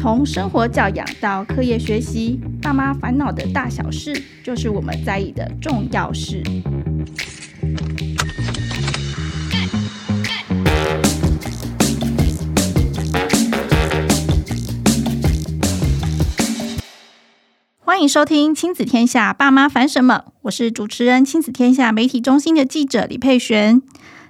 从生活教养到课业学习，爸妈烦恼的大小事，就是我们在意的重要事。欢迎收听《亲子天下》，爸妈烦什么？我是主持人亲子天下媒体中心的记者李佩璇。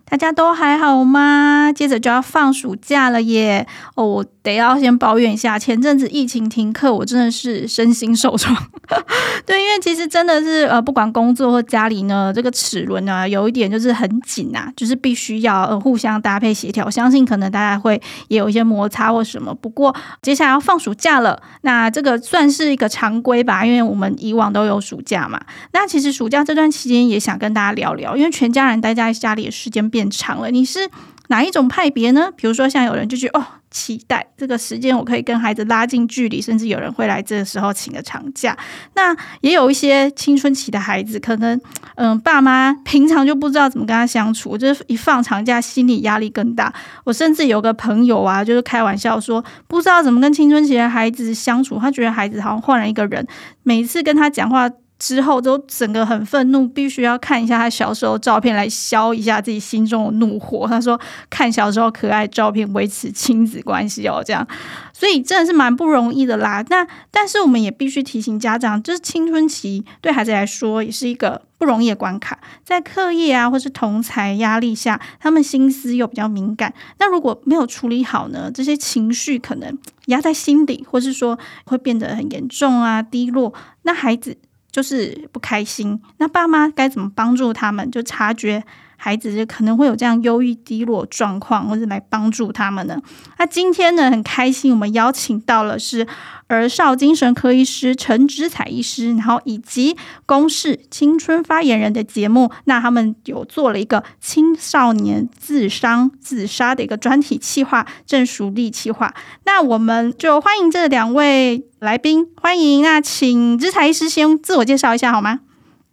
大家都还好吗？接着就要放暑假了耶！哦，我得要先抱怨一下，前阵子疫情停课，我真的是身心受创。对，因为其实真的是呃，不管工作或家里呢，这个齿轮呢，有一点就是很紧啊，就是必须要呃互相搭配协调。相信可能大家会也有一些摩擦或什么。不过接下来要放暑假了，那这个算是一个常规吧，因为我们以往都有暑假嘛。那其实暑假这段期间也想跟大家聊聊，因为全家人待在家里的时间变变长了，你是哪一种派别呢？比如说，像有人就觉得哦，期待这个时间，我可以跟孩子拉近距离，甚至有人会来这个时候请个长假。那也有一些青春期的孩子，可能嗯，爸妈平常就不知道怎么跟他相处，就是一放长假，心理压力更大。我甚至有个朋友啊，就是开玩笑说，不知道怎么跟青春期的孩子相处，他觉得孩子好像换了一个人，每次跟他讲话。之后都整个很愤怒，必须要看一下他小时候照片来消一下自己心中的怒火。他说看小时候可爱照片维持亲子关系哦，这样，所以真的是蛮不容易的啦。那但是我们也必须提醒家长，就是青春期对孩子来说也是一个不容易的关卡，在课业啊或是同才压力下，他们心思又比较敏感。那如果没有处理好呢，这些情绪可能压在心底，或是说会变得很严重啊，低落。那孩子。就是不开心，那爸妈该怎么帮助他们？就察觉孩子就可能会有这样忧郁、低落状况，或者来帮助他们呢？那今天呢，很开心，我们邀请到了是。儿少精神科医师陈之彩医师，然后以及公视青春发言人的节目，那他们有做了一个青少年自伤自杀的一个专题企划，郑淑丽企划。那我们就欢迎这两位来宾，欢迎。那请之采医师先自我介绍一下好吗？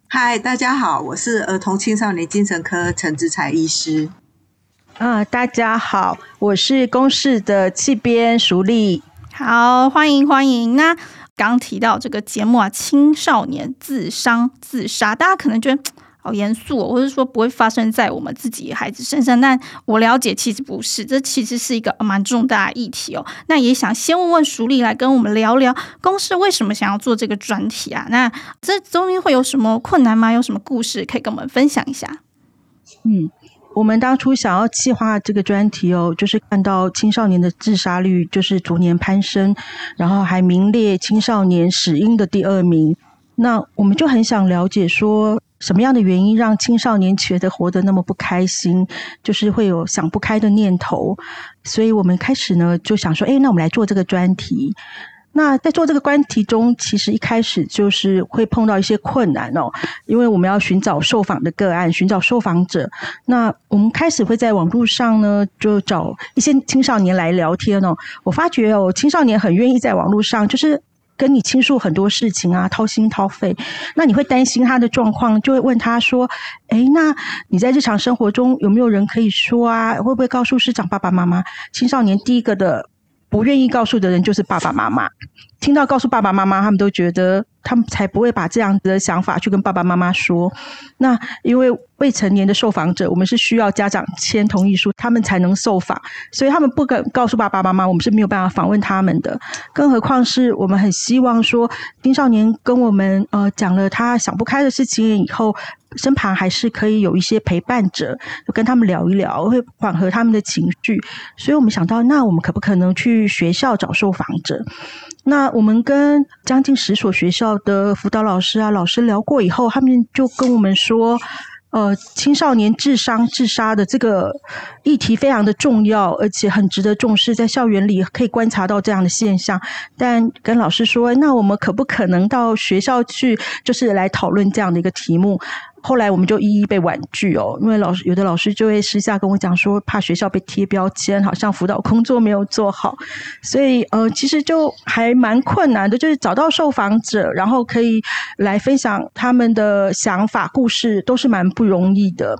嗨，大家好，我是儿童青少年精神科陈志才医师。啊，大家好，我是公视的气编淑丽。好，欢迎欢迎。那刚提到这个节目啊，青少年自伤自杀，大家可能觉得好严肃哦，或者说不会发生在我们自己孩子身上。但我了解，其实不是，这其实是一个蛮重大的议题哦。那也想先问问淑丽来跟我们聊聊，公司为什么想要做这个专题啊？那这中间会有什么困难吗？有什么故事可以跟我们分享一下？嗯。我们当初想要企划这个专题哦，就是看到青少年的自杀率就是逐年攀升，然后还名列青少年死因的第二名。那我们就很想了解说，什么样的原因让青少年觉得活得那么不开心，就是会有想不开的念头。所以我们开始呢就想说，哎，那我们来做这个专题。那在做这个专题中，其实一开始就是会碰到一些困难哦，因为我们要寻找受访的个案，寻找受访者。那我们开始会在网络上呢，就找一些青少年来聊天哦。我发觉哦，青少年很愿意在网络上，就是跟你倾诉很多事情啊，掏心掏肺。那你会担心他的状况，就会问他说：“诶，那你在日常生活中有没有人可以说啊？会不会告诉师长爸爸妈妈？”青少年第一个的。不愿意告诉的人就是爸爸妈妈。听到告诉爸爸妈妈，他们都觉得他们才不会把这样子的想法去跟爸爸妈妈说。那因为未成年的受访者，我们是需要家长签同意书，他们才能受访，所以他们不敢告诉爸爸妈妈，我们是没有办法访问他们的。更何况是我们很希望说，青少年跟我们呃讲了他想不开的事情以后。身旁还是可以有一些陪伴者，就跟他们聊一聊，会缓和他们的情绪。所以我们想到，那我们可不可能去学校找受访者？那我们跟将近十所学校的辅导老师啊、老师聊过以后，他们就跟我们说，呃，青少年自伤自杀的这个议题非常的重要，而且很值得重视，在校园里可以观察到这样的现象。但跟老师说，那我们可不可能到学校去，就是来讨论这样的一个题目？后来我们就一一被婉拒哦，因为老师有的老师就会私下跟我讲说，怕学校被贴标签，好像辅导工作没有做好，所以呃，其实就还蛮困难的，就是找到受访者，然后可以来分享他们的想法、故事，都是蛮不容易的。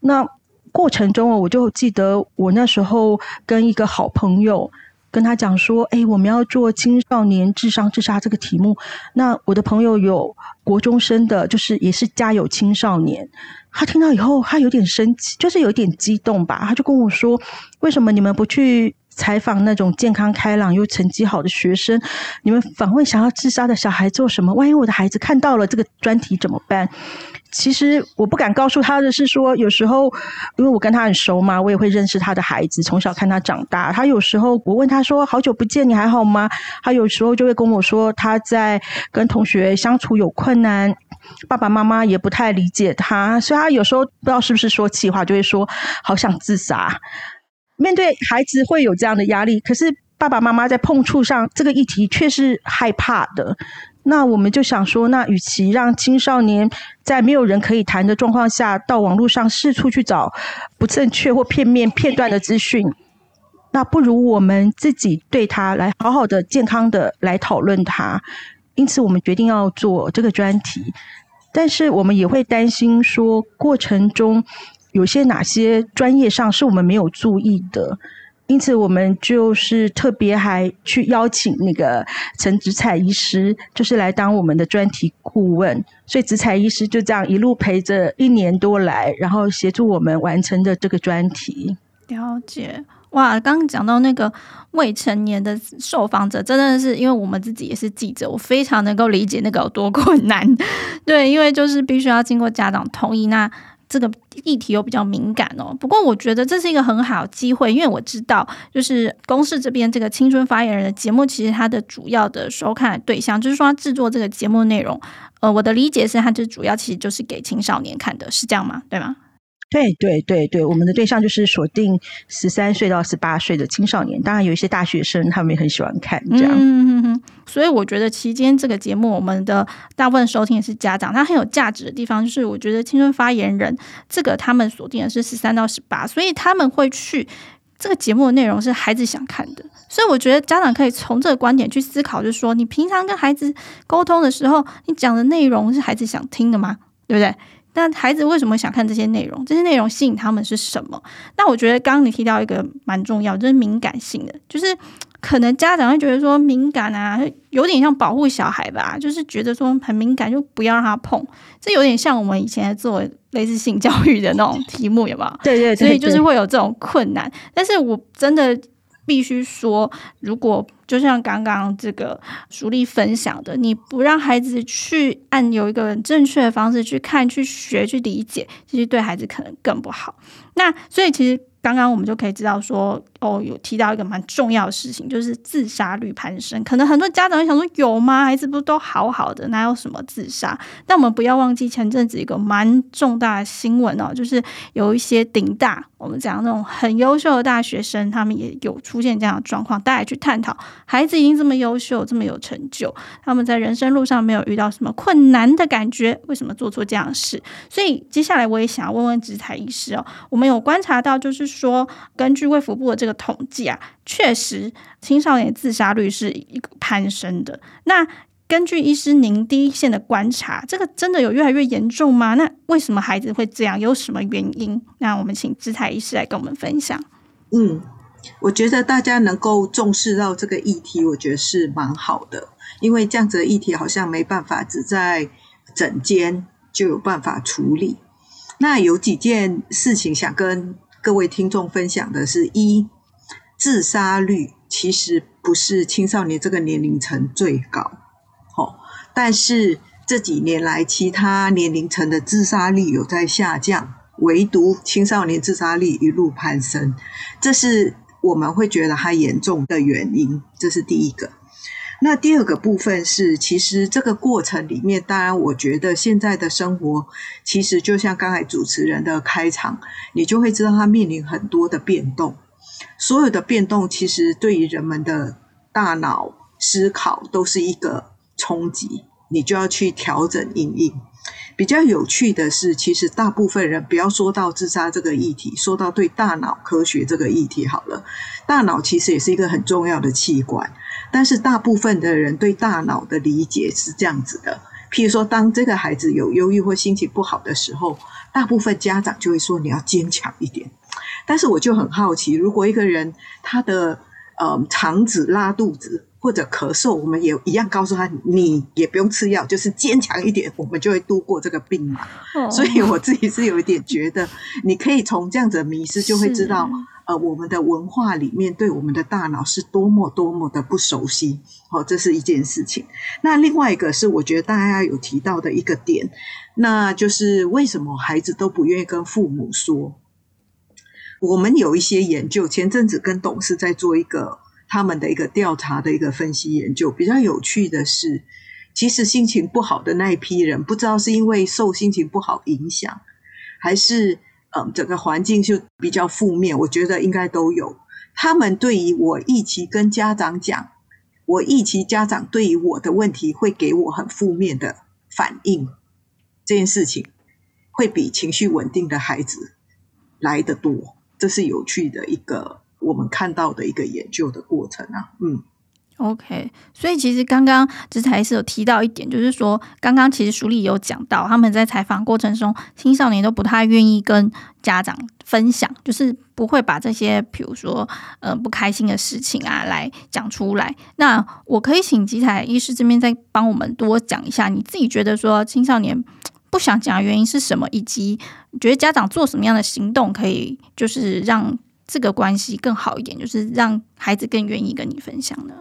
那过程中哦，我就记得我那时候跟一个好朋友，跟他讲说：“哎，我们要做青少年智商自杀这个题目。”那我的朋友有国中生的，就是也是家有青少年。他听到以后，他有点生气，就是有点激动吧。他就跟我说：“为什么你们不去采访那种健康开朗又成绩好的学生？你们访问想要自杀的小孩做什么？万一我的孩子看到了这个专题怎么办？”其实我不敢告诉他的是说，有时候因为我跟他很熟嘛，我也会认识他的孩子，从小看他长大。他有时候我问他说：“好久不见，你还好吗？”他有时候就会跟我说他在跟同学相处有困难，爸爸妈妈也不太理解他，所以他有时候不知道是不是说气话，就会说好想自杀。面对孩子会有这样的压力，可是爸爸妈妈在碰触上这个议题却是害怕的。那我们就想说，那与其让青少年在没有人可以谈的状况下，到网络上四处去找不正确或片面、片段的资讯，那不如我们自己对他来好好的、健康的来讨论他。因此，我们决定要做这个专题，但是我们也会担心说，过程中有些哪些专业上是我们没有注意的。因此，我们就是特别还去邀请那个陈子彩医师，就是来当我们的专题顾问。所以，子彩医师就这样一路陪着一年多来，然后协助我们完成的这个专题。了解哇！刚刚讲到那个未成年的受访者，真的是因为我们自己也是记者，我非常能够理解那个有多困难。对，因为就是必须要经过家长同意那。这个议题又比较敏感哦，不过我觉得这是一个很好机会，因为我知道，就是公视这边这个青春发言人的节目，其实它的主要的收看对象，就是说制作这个节目内容，呃，我的理解是，它就主要其实就是给青少年看的，是这样吗？对吗？对对对对，我们的对象就是锁定十三岁到十八岁的青少年，当然有一些大学生，他们也很喜欢看这样。嗯嗯嗯。所以我觉得期间这个节目，我们的大部分收听也是家长，他很有价值的地方就是，我觉得青春发言人这个他们锁定的是十三到十八，所以他们会去这个节目的内容是孩子想看的，所以我觉得家长可以从这个观点去思考，就是说你平常跟孩子沟通的时候，你讲的内容是孩子想听的吗？对不对？那孩子为什么想看这些内容？这些内容吸引他们是什么？那我觉得刚刚你提到一个蛮重要，就是敏感性的，就是可能家长会觉得说敏感啊，有点像保护小孩吧，就是觉得说很敏感就不要让他碰。这有点像我们以前做类似性教育的那种题目，有没有？对对对，所以就是会有这种困难。但是我真的。必须说，如果就像刚刚这个淑丽分享的，你不让孩子去按有一个正确的方式去看、去学、去理解，其实对孩子可能更不好。那所以其实。刚刚我们就可以知道说，哦，有提到一个蛮重要的事情，就是自杀率攀升。可能很多家长会想说，有吗？孩子不都好好的，哪有什么自杀？但我们不要忘记前阵子一个蛮重大的新闻哦，就是有一些顶大，我们讲那种很优秀的大学生，他们也有出现这样的状况。大家去探讨，孩子已经这么优秀，这么有成就，他们在人生路上没有遇到什么困难的感觉，为什么做出这样的事？所以接下来我也想要问问子采医师哦，我们有观察到就是。说，根据卫福部的这个统计啊，确实青少年自杀率是一个攀升的。那根据医师您第一线的观察，这个真的有越来越严重吗？那为什么孩子会这样？有什么原因？那我们请子采医师来跟我们分享。嗯，我觉得大家能够重视到这个议题，我觉得是蛮好的，因为这样子的议题好像没办法只在诊间就有办法处理。那有几件事情想跟。各位听众分享的是一，自杀率其实不是青少年这个年龄层最高，哦，但是这几年来其他年龄层的自杀率有在下降，唯独青少年自杀率一路攀升，这是我们会觉得它严重的原因，这是第一个。那第二个部分是，其实这个过程里面，当然我觉得现在的生活，其实就像刚才主持人的开场，你就会知道它面临很多的变动。所有的变动，其实对于人们的大脑思考都是一个冲击，你就要去调整因应。比较有趣的是，其实大部分人不要说到自杀这个议题，说到对大脑科学这个议题好了，大脑其实也是一个很重要的器官。但是大部分的人对大脑的理解是这样子的，譬如说，当这个孩子有忧郁或心情不好的时候，大部分家长就会说你要坚强一点。但是我就很好奇，如果一个人他的呃肠子拉肚子或者咳嗽，我们也一样告诉他，你也不用吃药，就是坚强一点，我们就会度过这个病嘛。哦、所以我自己是有一点觉得，你可以从这样子的迷失就会知道。呃，我们的文化里面对我们的大脑是多么多么的不熟悉，哦，这是一件事情。那另外一个是，我觉得大家有提到的一个点，那就是为什么孩子都不愿意跟父母说？我们有一些研究，前阵子跟董事在做一个他们的一个调查的一个分析研究。比较有趣的是，其实心情不好的那一批人，不知道是因为受心情不好影响，还是。嗯，整个环境就比较负面，我觉得应该都有。他们对于我一期跟家长讲，我一期家长对于我的问题会给我很负面的反应，这件事情会比情绪稳定的孩子来得多。这是有趣的一个我们看到的一个研究的过程啊，嗯。OK，所以其实刚刚只才是有提到一点，就是说刚刚其实书里有讲到，他们在采访过程中，青少年都不太愿意跟家长分享，就是不会把这些比如说呃不开心的事情啊来讲出来。那我可以请吉采医师这边再帮我们多讲一下，你自己觉得说青少年不想讲的原因是什么，以及你觉得家长做什么样的行动可以就是让这个关系更好一点，就是让孩子更愿意跟你分享呢？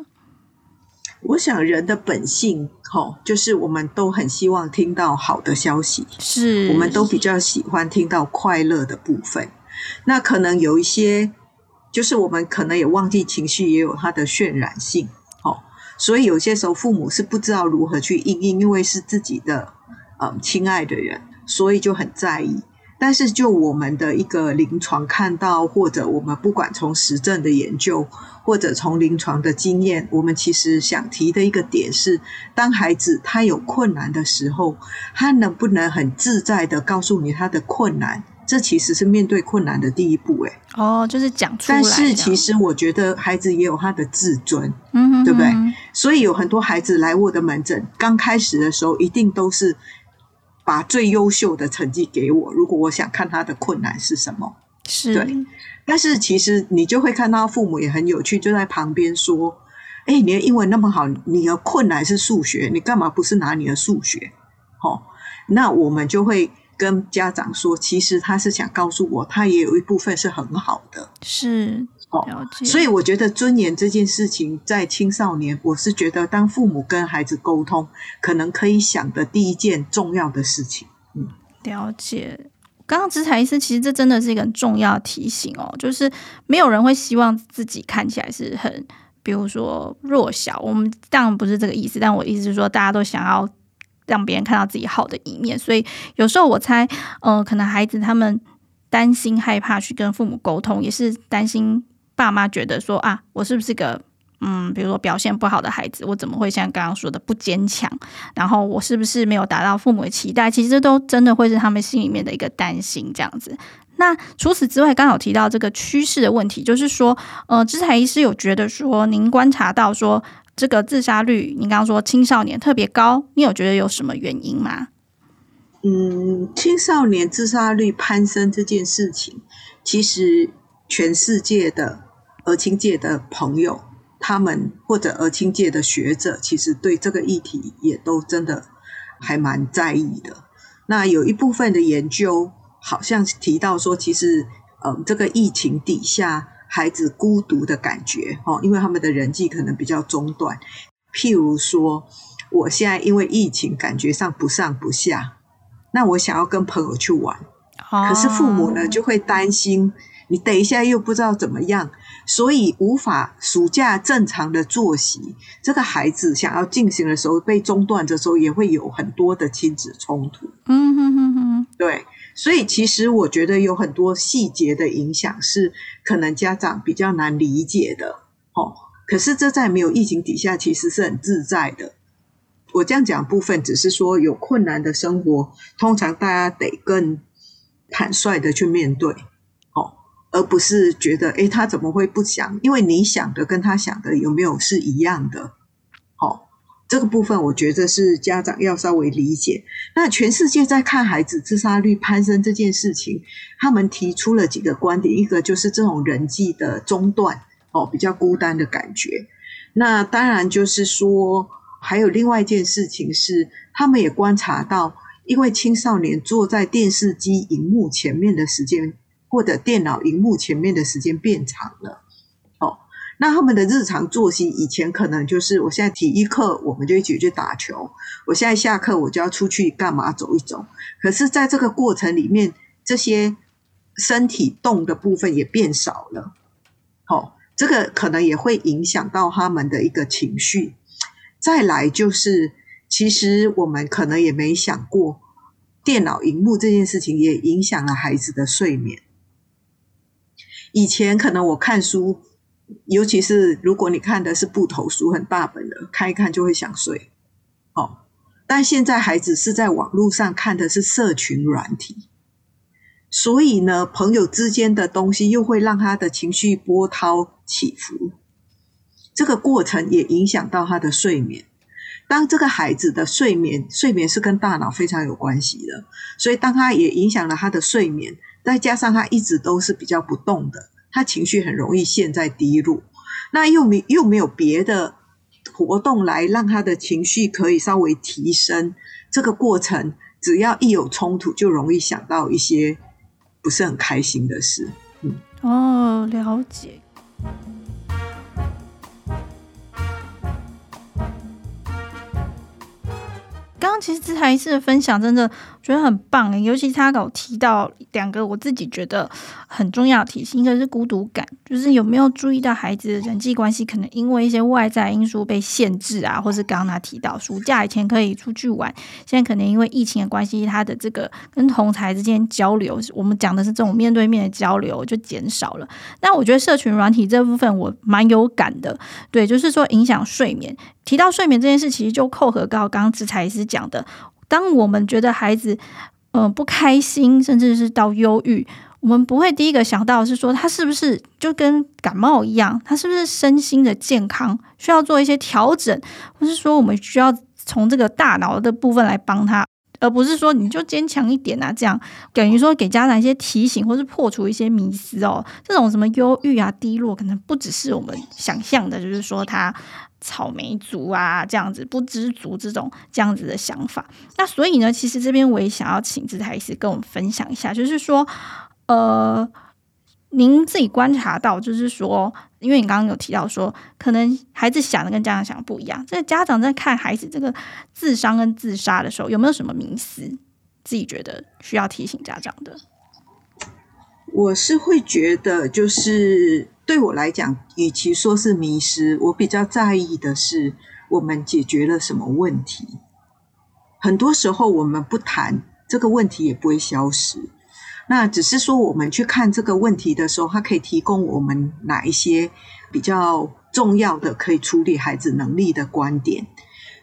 我想人的本性，吼，就是我们都很希望听到好的消息，是，我们都比较喜欢听到快乐的部分。那可能有一些，就是我们可能也忘记情绪也有它的渲染性，哦，所以有些时候父母是不知道如何去应应，因为是自己的，嗯，亲爱的人，所以就很在意。但是，就我们的一个临床看到，或者我们不管从实证的研究，或者从临床的经验，我们其实想提的一个点是：当孩子他有困难的时候，他能不能很自在的告诉你他的困难？这其实是面对困难的第一步。哎，哦，就是讲出来。但是，其实我觉得孩子也有他的自尊，嗯哼，对不对？所以有很多孩子来我的门诊，刚开始的时候，一定都是。把最优秀的成绩给我，如果我想看他的困难是什么，是对。但是其实你就会看到父母也很有趣，就在旁边说：“哎、欸，你的英文那么好，你的困难是数学，你干嘛不是拿你的数学？”哦，那我们就会跟家长说，其实他是想告诉我，他也有一部分是很好的，是。哦，所以我觉得尊严这件事情在青少年，我是觉得当父母跟孩子沟通，可能可以想的第一件重要的事情。嗯，了解。刚刚吉采医师，其实这真的是一个很重要的提醒哦，就是没有人会希望自己看起来是很，比如说弱小。我们当然不是这个意思，但我意思是说，大家都想要让别人看到自己好的一面，所以有时候我猜，嗯、呃，可能孩子他们担心、害怕去跟父母沟通，也是担心。爸妈觉得说啊，我是不是个嗯，比如说表现不好的孩子？我怎么会像刚刚说的不坚强？然后我是不是没有达到父母的期待？其实都真的会是他们心里面的一个担心，这样子。那除此之外，刚好提到这个趋势的问题，就是说，呃，吉采医师有觉得说，您观察到说这个自杀率，您刚刚说青少年特别高，你有觉得有什么原因吗？嗯，青少年自杀率攀升这件事情，其实全世界的。儿青界的朋友，他们或者儿青界的学者，其实对这个议题也都真的还蛮在意的。那有一部分的研究好像提到说，其实，嗯，这个疫情底下孩子孤独的感觉，哦，因为他们的人际可能比较中断。譬如说，我现在因为疫情感觉上不上不下，那我想要跟朋友去玩，可是父母呢就会担心，你等一下又不知道怎么样。所以无法暑假正常的作息，这个孩子想要进行的时候被中断的时候，也会有很多的亲子冲突。嗯哼哼哼，对，所以其实我觉得有很多细节的影响是可能家长比较难理解的。哦，可是这在没有疫情底下，其实是很自在的。我这样讲部分只是说有困难的生活，通常大家得更坦率的去面对。而不是觉得，诶，他怎么会不想？因为你想的跟他想的有没有是一样的？好，这个部分我觉得是家长要稍微理解。那全世界在看孩子自杀率攀升这件事情，他们提出了几个观点，一个就是这种人际的中断，哦，比较孤单的感觉。那当然就是说，还有另外一件事情是，他们也观察到，因为青少年坐在电视机荧幕前面的时间，或者电脑荧幕前面的时间变长了。哦，那他们的日常作息以前可能就是，我现在体育课我们就一起去打球，我现在下课我就要出去干嘛走一走。可是，在这个过程里面，这些身体动的部分也变少了。哦。这个可能也会影响到他们的一个情绪。再来就是，其实我们可能也没想过，电脑荧幕这件事情也影响了孩子的睡眠。以前可能我看书，尤其是如果你看的是布头书，很大本的，看一看就会想睡。哦，但现在孩子是在网络上看的是社群软体。所以呢，朋友之间的东西又会让他的情绪波涛起伏，这个过程也影响到他的睡眠。当这个孩子的睡眠，睡眠是跟大脑非常有关系的，所以当他也影响了他的睡眠，再加上他一直都是比较不动的，他情绪很容易陷在低落。那又没又没有别的活动来让他的情绪可以稍微提升，这个过程只要一有冲突，就容易想到一些。不是很开心的事，嗯，哦，了解。刚刚其实这台式的分享真的。觉得很棒诶，尤其他有提到两个我自己觉得很重要的提醒，一个是孤独感，就是有没有注意到孩子的人际关系可能因为一些外在因素被限制啊，或是刚刚他提到暑假以前可以出去玩，现在可能因为疫情的关系，他的这个跟同才之间交流，我们讲的是这种面对面的交流就减少了。但我觉得社群软体这部分我蛮有感的，对，就是说影响睡眠。提到睡眠这件事，其实就扣合到刚刚智财师讲的。当我们觉得孩子，嗯、不开心，甚至是到忧郁，我们不会第一个想到是说他是不是就跟感冒一样，他是不是身心的健康需要做一些调整，或是说我们需要从这个大脑的部分来帮他，而不是说你就坚强一点啊，这样等于说给家长一些提醒，或是破除一些迷思哦。这种什么忧郁啊、低落，可能不只是我们想象的，就是说他。草莓族啊，这样子不知足这种这样子的想法。那所以呢，其实这边我也想要请智财师跟我们分享一下，就是说，呃，您自己观察到，就是说，因为你刚刚有提到说，可能孩子想的跟家长想的不一样。这个家长在看孩子这个自伤跟自杀的时候，有没有什么迷思？自己觉得需要提醒家长的？我是会觉得，就是。对我来讲，与其说是迷失，我比较在意的是我们解决了什么问题。很多时候我们不谈这个问题，也不会消失。那只是说我们去看这个问题的时候，它可以提供我们哪一些比较重要的可以处理孩子能力的观点。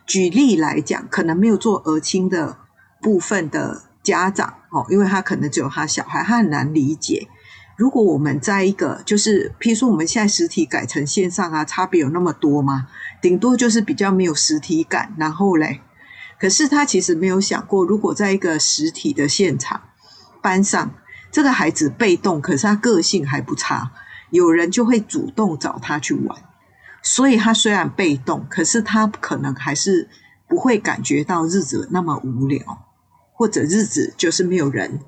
举例来讲，可能没有做儿青的部分的家长哦，因为他可能只有他小孩，他很难理解。如果我们在一个就是，譬如说我们现在实体改成线上啊，差别有那么多吗？顶多就是比较没有实体感，然后嘞，可是他其实没有想过，如果在一个实体的现场班上，这个孩子被动，可是他个性还不差，有人就会主动找他去玩，所以他虽然被动，可是他可能还是不会感觉到日子那么无聊，或者日子就是没有人。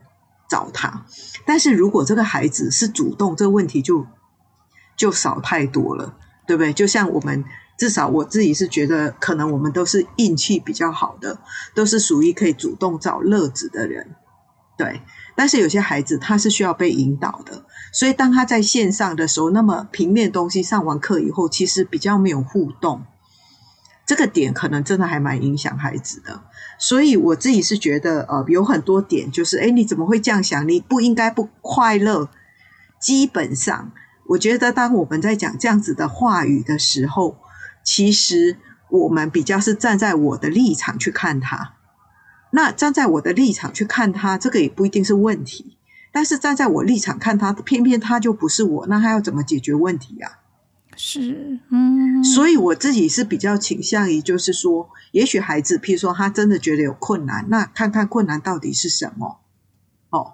找他，但是如果这个孩子是主动，这个问题就就少太多了，对不对？就像我们至少我自己是觉得，可能我们都是运气比较好的，都是属于可以主动找乐子的人，对。但是有些孩子他是需要被引导的，所以当他在线上的时候，那么平面东西上完课以后，其实比较没有互动。这个点可能真的还蛮影响孩子的，所以我自己是觉得，呃，有很多点就是，诶，你怎么会这样想？你不应该不快乐。基本上，我觉得当我们在讲这样子的话语的时候，其实我们比较是站在我的立场去看他。那站在我的立场去看他，这个也不一定是问题。但是站在我立场看他，偏偏他就不是我，那他要怎么解决问题呀？是，嗯，所以我自己是比较倾向于，就是说，也许孩子，譬如说他真的觉得有困难，那看看困难到底是什么，哦，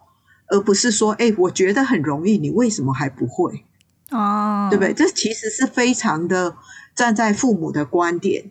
而不是说，哎，我觉得很容易，你为什么还不会？哦，对不对？这其实是非常的站在父母的观点，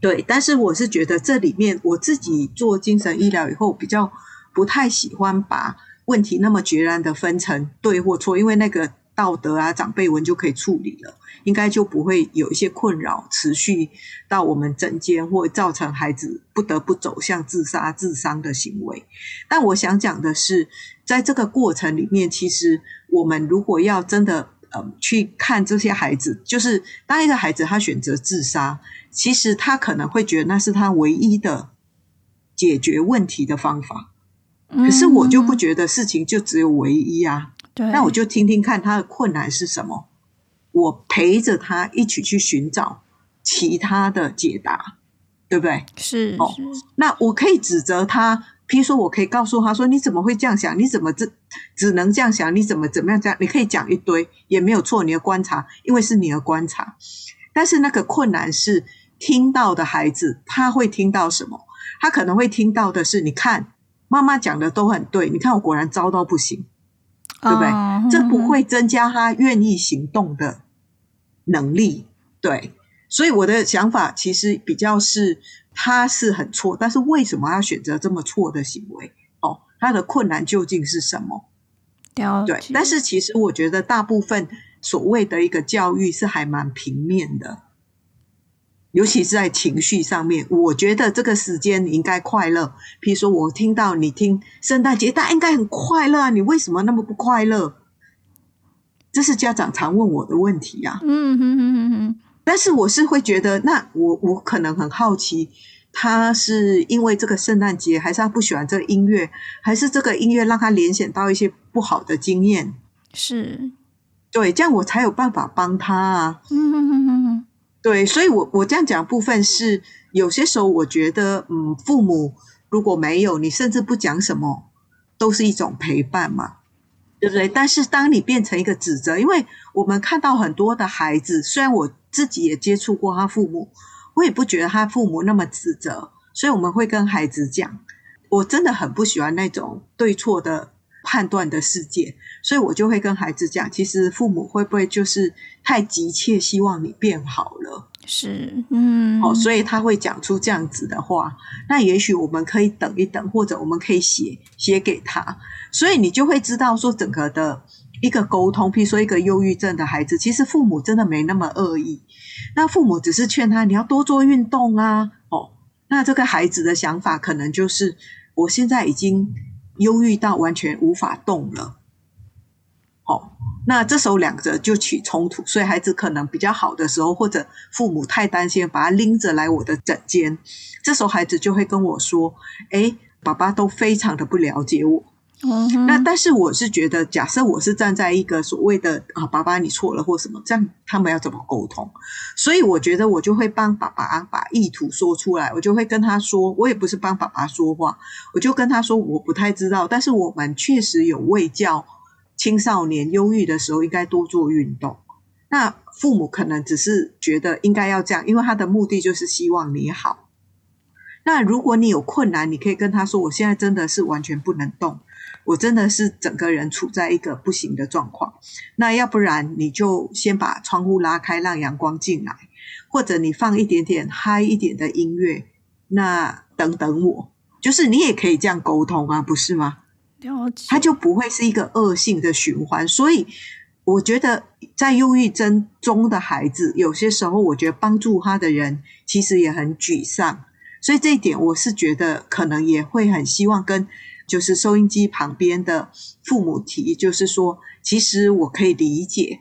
对。但是我是觉得这里面我自己做精神医疗以后，比较不太喜欢把问题那么决然的分成对或错，因为那个。道德啊，长辈文就可以处理了，应该就不会有一些困扰持续到我们整间，或造成孩子不得不走向自杀、自伤的行为。但我想讲的是，在这个过程里面，其实我们如果要真的呃去看这些孩子，就是当一个孩子他选择自杀，其实他可能会觉得那是他唯一的解决问题的方法。可是我就不觉得事情就只有唯一啊。对，那我就听听看他的困难是什么，我陪着他一起去寻找其他的解答，对不对？是哦，那我可以指责他，譬如说我可以告诉他说：“你怎么会这样想？你怎么这只能这样想？你怎么怎么样这样？”你可以讲一堆也没有错，你的观察，因为是你的观察。但是那个困难是听到的孩子他会听到什么？他可能会听到的是：“你看，妈妈讲的都很对，你看我果然糟到不行。”对不对？这不会增加他愿意行动的能力。对，所以我的想法其实比较是，他是很错，但是为什么要选择这么错的行为？哦，他的困难究竟是什么？对，但是其实我觉得大部分所谓的一个教育是还蛮平面的。尤其是在情绪上面，我觉得这个时间你应该快乐。譬如说，我听到你听圣诞节，大家应该很快乐啊，你为什么那么不快乐？这是家长常问我的问题啊。嗯哼哼哼哼。但是我是会觉得，那我我可能很好奇，他是因为这个圣诞节，还是他不喜欢这个音乐，还是这个音乐让他联想到一些不好的经验？是，对，这样我才有办法帮他啊。嗯哼哼哼哼。对，所以我，我我这样讲部分是，有些时候我觉得，嗯，父母如果没有你，甚至不讲什么，都是一种陪伴嘛，对不对？但是当你变成一个指责，因为我们看到很多的孩子，虽然我自己也接触过他父母，我也不觉得他父母那么指责，所以我们会跟孩子讲，我真的很不喜欢那种对错的判断的世界。所以我就会跟孩子讲，其实父母会不会就是太急切希望你变好了？是，嗯，哦，所以他会讲出这样子的话。那也许我们可以等一等，或者我们可以写写给他。所以你就会知道说，整个的一个沟通，譬如说一个忧郁症的孩子，其实父母真的没那么恶意。那父母只是劝他，你要多做运动啊。哦，那这个孩子的想法可能就是，我现在已经忧郁到完全无法动了。哦，那这时候两者就起冲突，所以孩子可能比较好的时候，或者父母太担心，把他拎着来我的枕间，这时候孩子就会跟我说：“哎，爸爸都非常的不了解我。”嗯，那但是我是觉得，假设我是站在一个所谓的啊，爸爸你错了或什么，这样他们要怎么沟通？所以我觉得我就会帮爸爸把意图说出来，我就会跟他说，我也不是帮爸爸说话，我就跟他说我不太知道，但是我们确实有卫教。青少年忧郁的时候，应该多做运动。那父母可能只是觉得应该要这样，因为他的目的就是希望你好。那如果你有困难，你可以跟他说：“我现在真的是完全不能动，我真的是整个人处在一个不行的状况。”那要不然你就先把窗户拉开，让阳光进来，或者你放一点点嗨一点的音乐。那等等我，就是你也可以这样沟通啊，不是吗？他就不会是一个恶性的循环，所以我觉得在忧郁症中的孩子，有些时候我觉得帮助他的人其实也很沮丧，所以这一点我是觉得可能也会很希望跟就是收音机旁边的父母提，就是说其实我可以理解，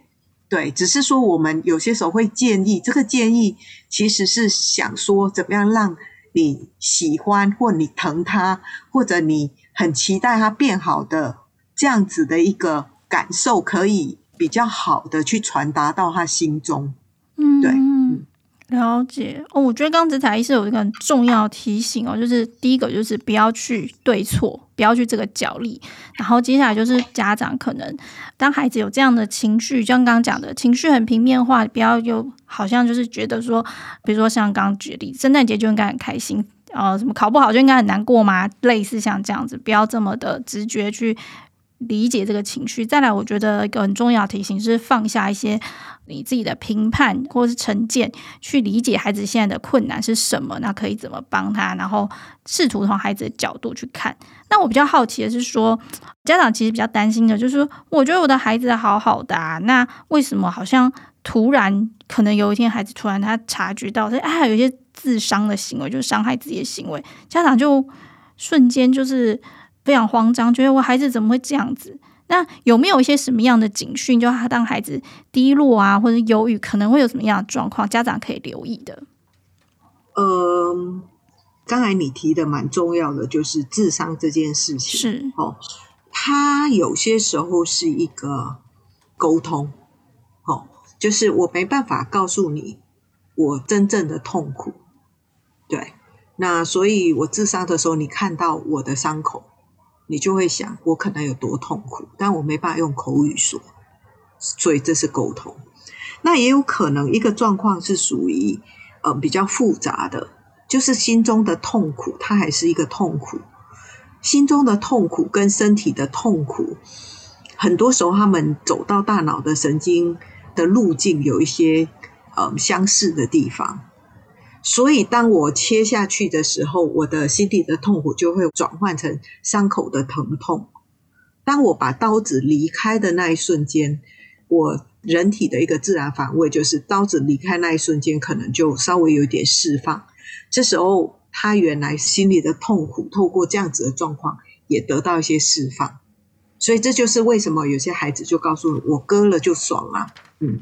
对，只是说我们有些时候会建议，这个建议其实是想说怎么样让你喜欢或你疼他，或者你。很期待他变好的这样子的一个感受，可以比较好的去传达到他心中。嗯，对，了解哦。我觉得刚才才医师有一个很重要提醒哦，就是第一个就是不要去对错，不要去这个角力。然后接下来就是家长可能当孩子有这样的情绪，就像刚刚讲的情绪很平面化，不要又好像就是觉得说，比如说像刚刚举例，圣诞节就应该很开心。呃，什么考不好就应该很难过吗？类似像这样子，不要这么的直觉去理解这个情绪。再来，我觉得一个很重要的提醒是放下一些你自己的评判或是成见，去理解孩子现在的困难是什么，那可以怎么帮他，然后试图从孩子的角度去看。那我比较好奇的是说，家长其实比较担心的就是说，我觉得我的孩子好好的啊，那为什么好像突然可能有一天孩子突然他察觉到，哎，有些自伤的行为，就是伤害自己的行为，家长就瞬间就是。非常慌张，觉得我孩子怎么会这样子？那有没有一些什么样的警讯，就他当孩子低落啊，或者忧郁，可能会有什么样的状况，家长可以留意的？嗯，刚才你提的蛮重要的，就是自伤这件事情是哦，他有些时候是一个沟通，哦，就是我没办法告诉你我真正的痛苦，对，那所以我自伤的时候，你看到我的伤口。你就会想，我可能有多痛苦，但我没办法用口语说，所以这是沟通。那也有可能一个状况是属于呃比较复杂的，就是心中的痛苦，它还是一个痛苦。心中的痛苦跟身体的痛苦，很多时候他们走到大脑的神经的路径有一些呃相似的地方。所以，当我切下去的时候，我的心底的痛苦就会转换成伤口的疼痛。当我把刀子离开的那一瞬间，我人体的一个自然反应就是，刀子离开那一瞬间，可能就稍微有点释放。这时候，他原来心里的痛苦，透过这样子的状况，也得到一些释放。所以，这就是为什么有些孩子就告诉我，我割了就爽了。嗯，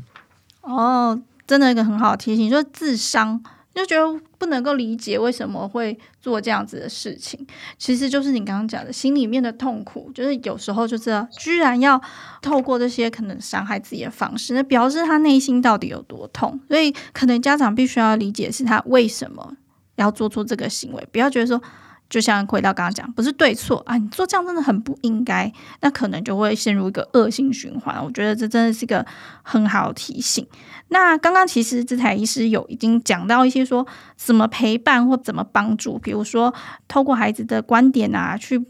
哦，真的一个很好的提醒，就是自伤。就觉得不能够理解为什么会做这样子的事情，其实就是你刚刚讲的心里面的痛苦，就是有时候就是居然要透过这些可能伤害自己的方式，那表示他内心到底有多痛，所以可能家长必须要理解是他为什么要做出这个行为，不要觉得说。就像回到刚刚讲，不是对错啊，你做这样真的很不应该，那可能就会陷入一个恶性循环。我觉得这真的是一个很好的提醒。那刚刚其实这台医师有已经讲到一些说怎么陪伴或怎么帮助，比如说透过孩子的观点啊去。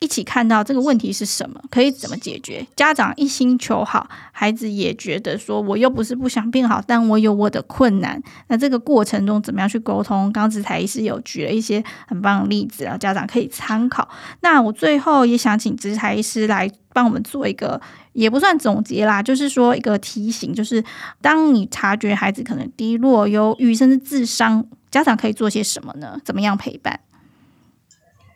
一起看到这个问题是什么，可以怎么解决？家长一心求好，孩子也觉得说我又不是不想变好，但我有我的困难。那这个过程中怎么样去沟通？刚刚姿采医师有举了一些很棒的例子，然后家长可以参考。那我最后也想请姿采医师来帮我们做一个，也不算总结啦，就是说一个提醒，就是当你察觉孩子可能低落、忧郁，甚至自伤，家长可以做些什么呢？怎么样陪伴？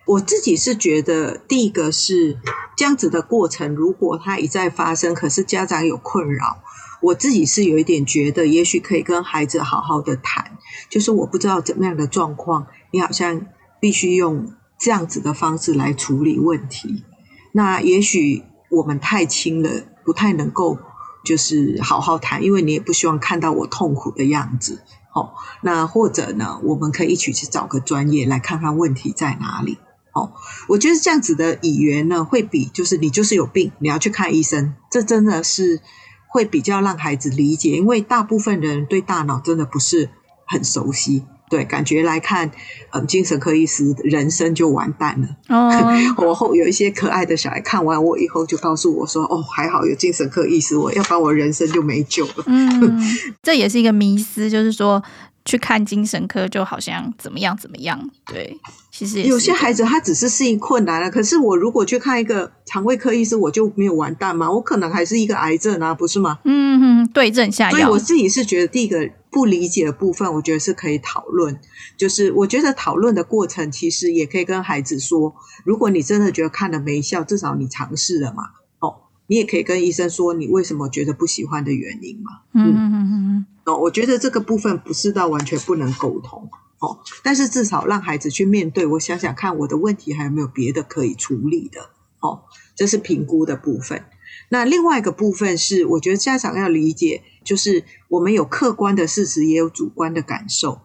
我自己是觉得，第一个是这样子的过程，如果它一再发生，可是家长有困扰，我自己是有一点觉得，也许可以跟孩子好好的谈，就是我不知道怎么样的状况，你好像必须用这样子的方式来处理问题。那也许我们太轻了，不太能够就是好好谈，因为你也不希望看到我痛苦的样子。哦，那或者呢，我们可以一起去找个专业来看看问题在哪里。哦，我觉得这样子的语言呢，会比就是你就是有病，你要去看医生，这真的是会比较让孩子理解，因为大部分人对大脑真的不是很熟悉，对，感觉来看，嗯，精神科医师人生就完蛋了。哦，我后有一些可爱的小孩看完我以后就告诉我说，哦，还好有精神科医师，我要不然我人生就没救了。嗯，这也是一个迷思，就是说。去看精神科就好像怎么样怎么样，对，其实有些孩子他只是适应困难了，可是我如果去看一个肠胃科医师，我就没有完蛋吗？我可能还是一个癌症啊，不是吗？嗯哼，对症下药。所以我自己是觉得第一个不理解的部分，我觉得是可以讨论，就是我觉得讨论的过程其实也可以跟孩子说，如果你真的觉得看了没效，至少你尝试了嘛。哦你也可以跟医生说你为什么觉得不喜欢的原因嘛。嗯嗯嗯嗯。哦，我觉得这个部分不是到完全不能沟通哦，但是至少让孩子去面对。我想想看，我的问题还有没有别的可以处理的？哦，这是评估的部分。那另外一个部分是，我觉得家长要理解，就是我们有客观的事实，也有主观的感受。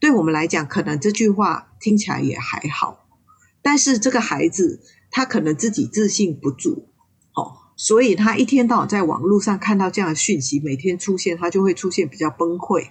对我们来讲，可能这句话听起来也还好，但是这个孩子他可能自己自信不足。所以他一天到晚在网络上看到这样的讯息，每天出现，他就会出现比较崩溃。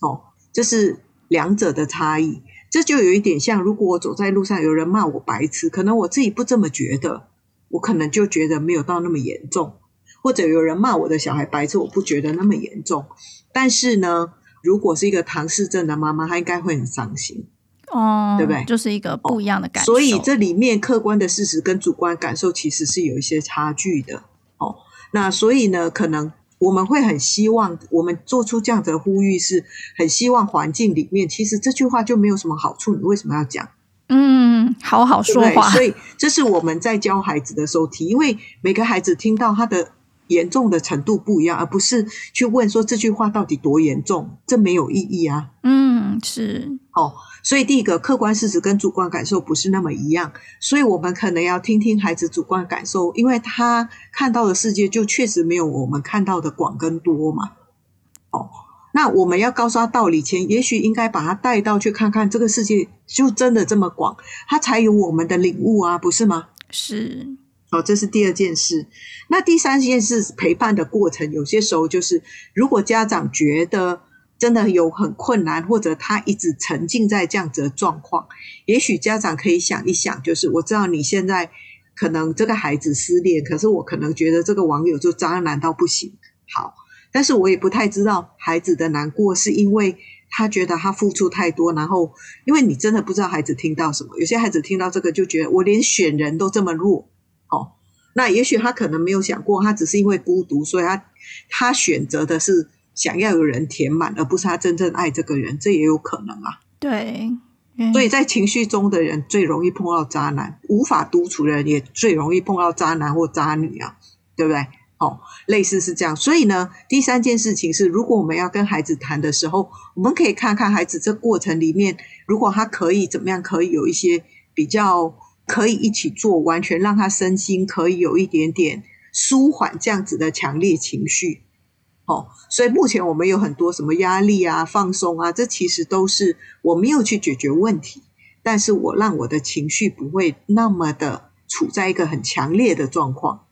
哦，这是两者的差异。这就有一点像，如果我走在路上，有人骂我白痴，可能我自己不这么觉得，我可能就觉得没有到那么严重，或者有人骂我的小孩白痴，我不觉得那么严重。但是呢，如果是一个唐氏症的妈妈，她应该会很伤心，哦，对不对？就是一个不一样的感受。所以这里面客观的事实跟主观感受其实是有一些差距的。哦，那所以呢，可能我们会很希望，我们做出这样的呼吁，是很希望环境里面，其实这句话就没有什么好处，你为什么要讲？嗯，好好说话。所以这是我们在教孩子的时候提，因为每个孩子听到他的严重的程度不一样，而不是去问说这句话到底多严重，这没有意义啊。嗯，是。哦，所以第一个客观事实跟主观感受不是那么一样，所以我们可能要听听孩子主观感受，因为他看到的世界就确实没有我们看到的广跟多嘛。哦。那我们要告诉他道理前，也许应该把他带到去看看这个世界就真的这么广，他才有我们的领悟啊，不是吗？是，哦，这是第二件事。那第三件事，陪伴的过程，有些时候就是，如果家长觉得真的有很困难，或者他一直沉浸在这样子的状况，也许家长可以想一想，就是我知道你现在可能这个孩子失恋，可是我可能觉得这个网友就渣男到不行，好。但是我也不太知道孩子的难过是因为他觉得他付出太多，然后因为你真的不知道孩子听到什么，有些孩子听到这个就觉得我连选人都这么弱，那也许他可能没有想过，他只是因为孤独，所以他他选择的是想要有人填满，而不是他真正爱这个人，这也有可能啊。对，所以在情绪中的人最容易碰到渣男，无法独处的人也最容易碰到渣男或渣女啊，对不对？哦，类似是这样，所以呢，第三件事情是，如果我们要跟孩子谈的时候，我们可以看看孩子这过程里面，如果他可以怎么样，可以有一些比较可以一起做，完全让他身心可以有一点点舒缓这样子的强烈情绪。哦，所以目前我们有很多什么压力啊、放松啊，这其实都是我没有去解决问题，但是我让我的情绪不会那么的处在一个很强烈的状况。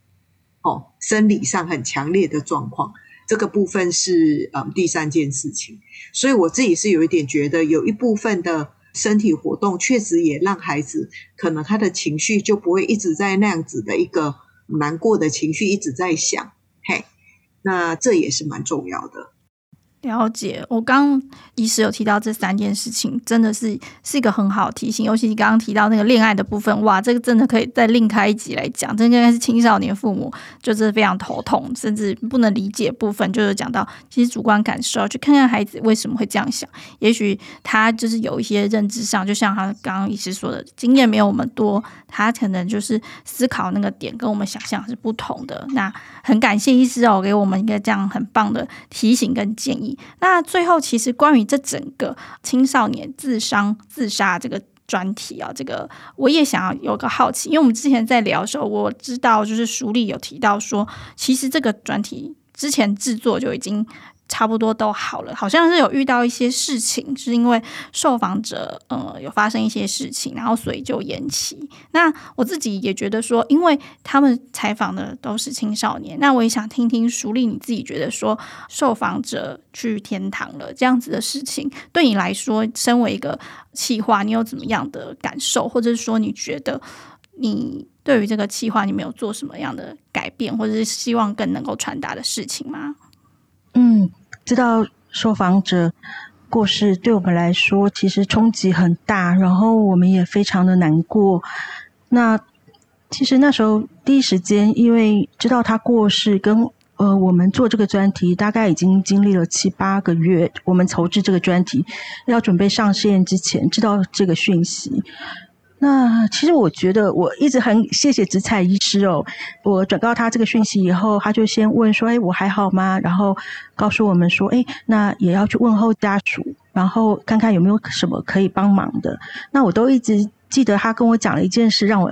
哦，生理上很强烈的状况，这个部分是嗯第三件事情，所以我自己是有一点觉得，有一部分的身体活动确实也让孩子可能他的情绪就不会一直在那样子的一个难过的情绪一直在想，嘿，那这也是蛮重要的。了解，我刚医师有提到这三件事情，真的是是一个很好提醒。尤其你刚刚提到那个恋爱的部分，哇，这个真的可以再另开一集来讲。这应该是青少年父母就是非常头痛，甚至不能理解部分，就是讲到其实主观感受，去看看孩子为什么会这样想。也许他就是有一些认知上，就像他刚刚医师说的，经验没有我们多，他可能就是思考那个点跟我们想象是不同的。那很感谢医师哦，给我们一个这样很棒的提醒跟建议。那最后，其实关于这整个青少年自伤自杀这个专题啊，这个我也想要有个好奇，因为我们之前在聊的时候，我知道就是书里有提到说，其实这个专题之前制作就已经。差不多都好了，好像是有遇到一些事情，是因为受访者呃有发生一些事情，然后所以就延期。那我自己也觉得说，因为他们采访的都是青少年，那我也想听听淑丽你自己觉得说，受访者去天堂了这样子的事情，对你来说，身为一个企划，你有怎么样的感受，或者是说你觉得你对于这个企划，你没有做什么样的改变，或者是希望更能够传达的事情吗？嗯，知道受访者过世，对我们来说其实冲击很大，然后我们也非常的难过。那其实那时候第一时间，因为知道他过世，跟呃我们做这个专题，大概已经经历了七八个月。我们筹制这个专题，要准备上线之前，知道这个讯息。那其实我觉得我一直很谢谢植彩医师哦。我转告他这个讯息以后，他就先问说：“哎，我还好吗？”然后告诉我们说：“哎，那也要去问候家属，然后看看有没有什么可以帮忙的。”那我都一直记得他跟我讲了一件事，让我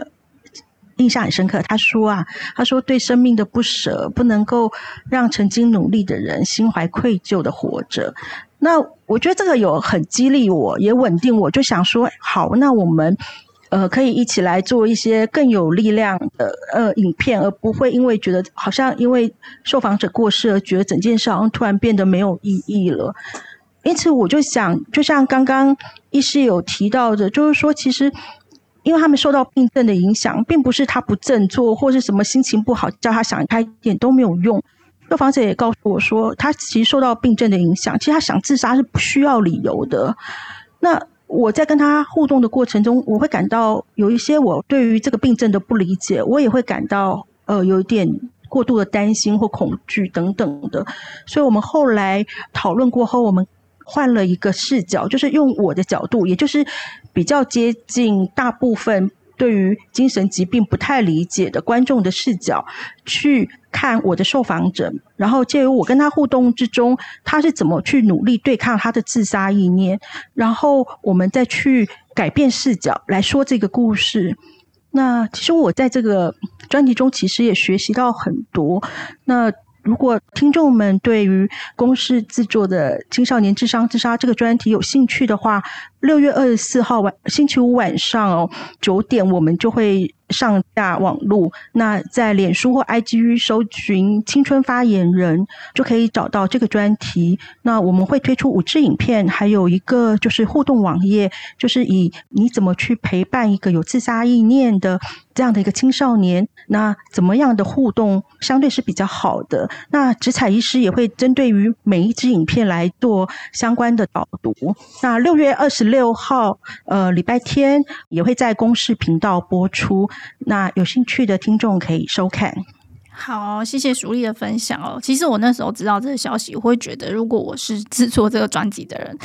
印象很深刻。他说啊，他说对生命的不舍，不能够让曾经努力的人心怀愧疚的活着。那我觉得这个有很激励我，也稳定我，就想说：好，那我们。呃，可以一起来做一些更有力量的呃影片，而不会因为觉得好像因为受访者过世而觉得整件事好像突然变得没有意义了。因此，我就想，就像刚刚医师有提到的，就是说，其实因为他们受到病症的影响，并不是他不振作或是什么心情不好，叫他想开一点都没有用。受访者也告诉我说，他其实受到病症的影响，其实他想自杀是不需要理由的。那我在跟他互动的过程中，我会感到有一些我对于这个病症的不理解，我也会感到呃有一点过度的担心或恐惧等等的。所以我们后来讨论过后，我们换了一个视角，就是用我的角度，也就是比较接近大部分对于精神疾病不太理解的观众的视角去看我的受访者，然后借由我跟他互动之中，他是怎么去努力对抗他的自杀意念，然后我们再去改变视角来说这个故事。那其实我在这个专题中其实也学习到很多。那如果听众们对于公视制作的青少年智商自杀这个专题有兴趣的话，六月二十四号晚星期五晚上哦九点，我们就会。上架网路，那在脸书或 IG 搜寻“青春发言人”就可以找到这个专题。那我们会推出五支影片，还有一个就是互动网页，就是以你怎么去陪伴一个有自杀意念的这样的一个青少年，那怎么样的互动相对是比较好的。那植彩医师也会针对于每一支影片来做相关的导读。那六月二十六号，呃，礼拜天也会在公视频道播出。那有兴趣的听众可以收看。好，谢谢淑丽的分享哦。其实我那时候知道这个消息，我会觉得如果我是制作这个专辑的人，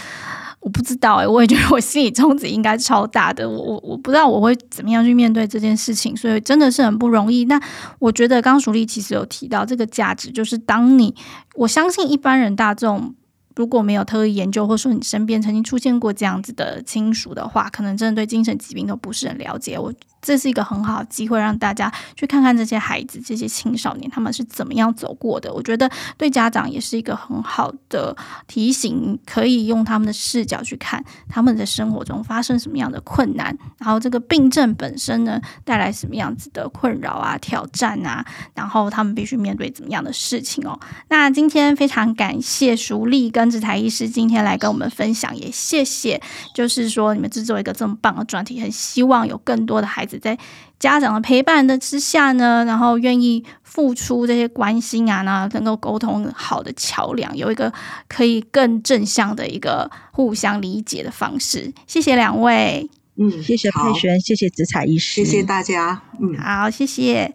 我不知道诶，我也觉得我心理冲击应该超大的。我我我不知道我会怎么样去面对这件事情，所以真的是很不容易。那我觉得刚刚淑丽其实有提到这个价值，就是当你我相信一般人大众。如果没有特意研究，或者说你身边曾经出现过这样子的亲属的话，可能真的对精神疾病都不是很了解。我这是一个很好的机会，让大家去看看这些孩子、这些青少年他们是怎么样走过的。我觉得对家长也是一个很好的提醒，可以用他们的视角去看他们的生活中发生什么样的困难，然后这个病症本身呢带来什么样子的困扰啊、挑战啊，然后他们必须面对怎么样的事情哦。那今天非常感谢淑丽跟植才医师今天来跟我们分享，也谢谢，就是说你们制作一个这么棒的专题，很希望有更多的孩子在家长的陪伴的之下呢，然后愿意付出这些关心啊，那能够沟通好的桥梁，有一个可以更正向的一个互相理解的方式。谢谢两位，嗯，谢谢佩璇，谢谢紫彩医师，谢谢大家，嗯，好，谢谢。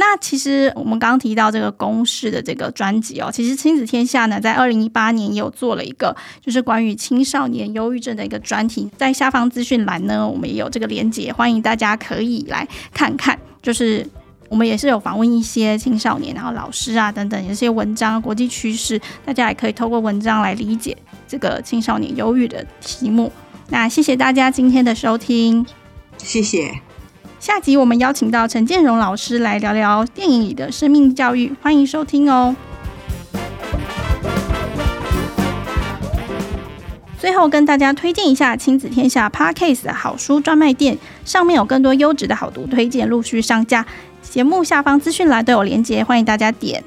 那其实我们刚刚提到这个公式的这个专辑哦，其实亲子天下呢，在二零一八年也有做了一个，就是关于青少年忧郁症的一个专题，在下方资讯栏呢，我们也有这个连结，欢迎大家可以来看看。就是我们也是有访问一些青少年，然后老师啊等等，有些文章、国际趋势，大家也可以透过文章来理解这个青少年忧郁的题目。那谢谢大家今天的收听，谢谢。下集我们邀请到陈建荣老师来聊聊电影里的生命教育，欢迎收听哦。最后跟大家推荐一下亲子天下 Podcast 的好书专卖店，上面有更多优质的好读推荐陆续上架，节目下方资讯栏都有连接，欢迎大家点。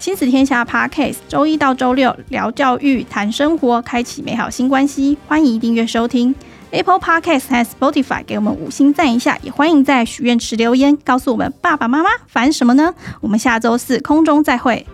亲子天下 Podcast 周一到周六聊教育、谈生活，开启美好新关系，欢迎订阅收听。Apple Podcast 和 Spotify 给我们五星赞一下，也欢迎在许愿池留言告诉我们爸爸妈妈烦什么呢？我们下周四空中再会。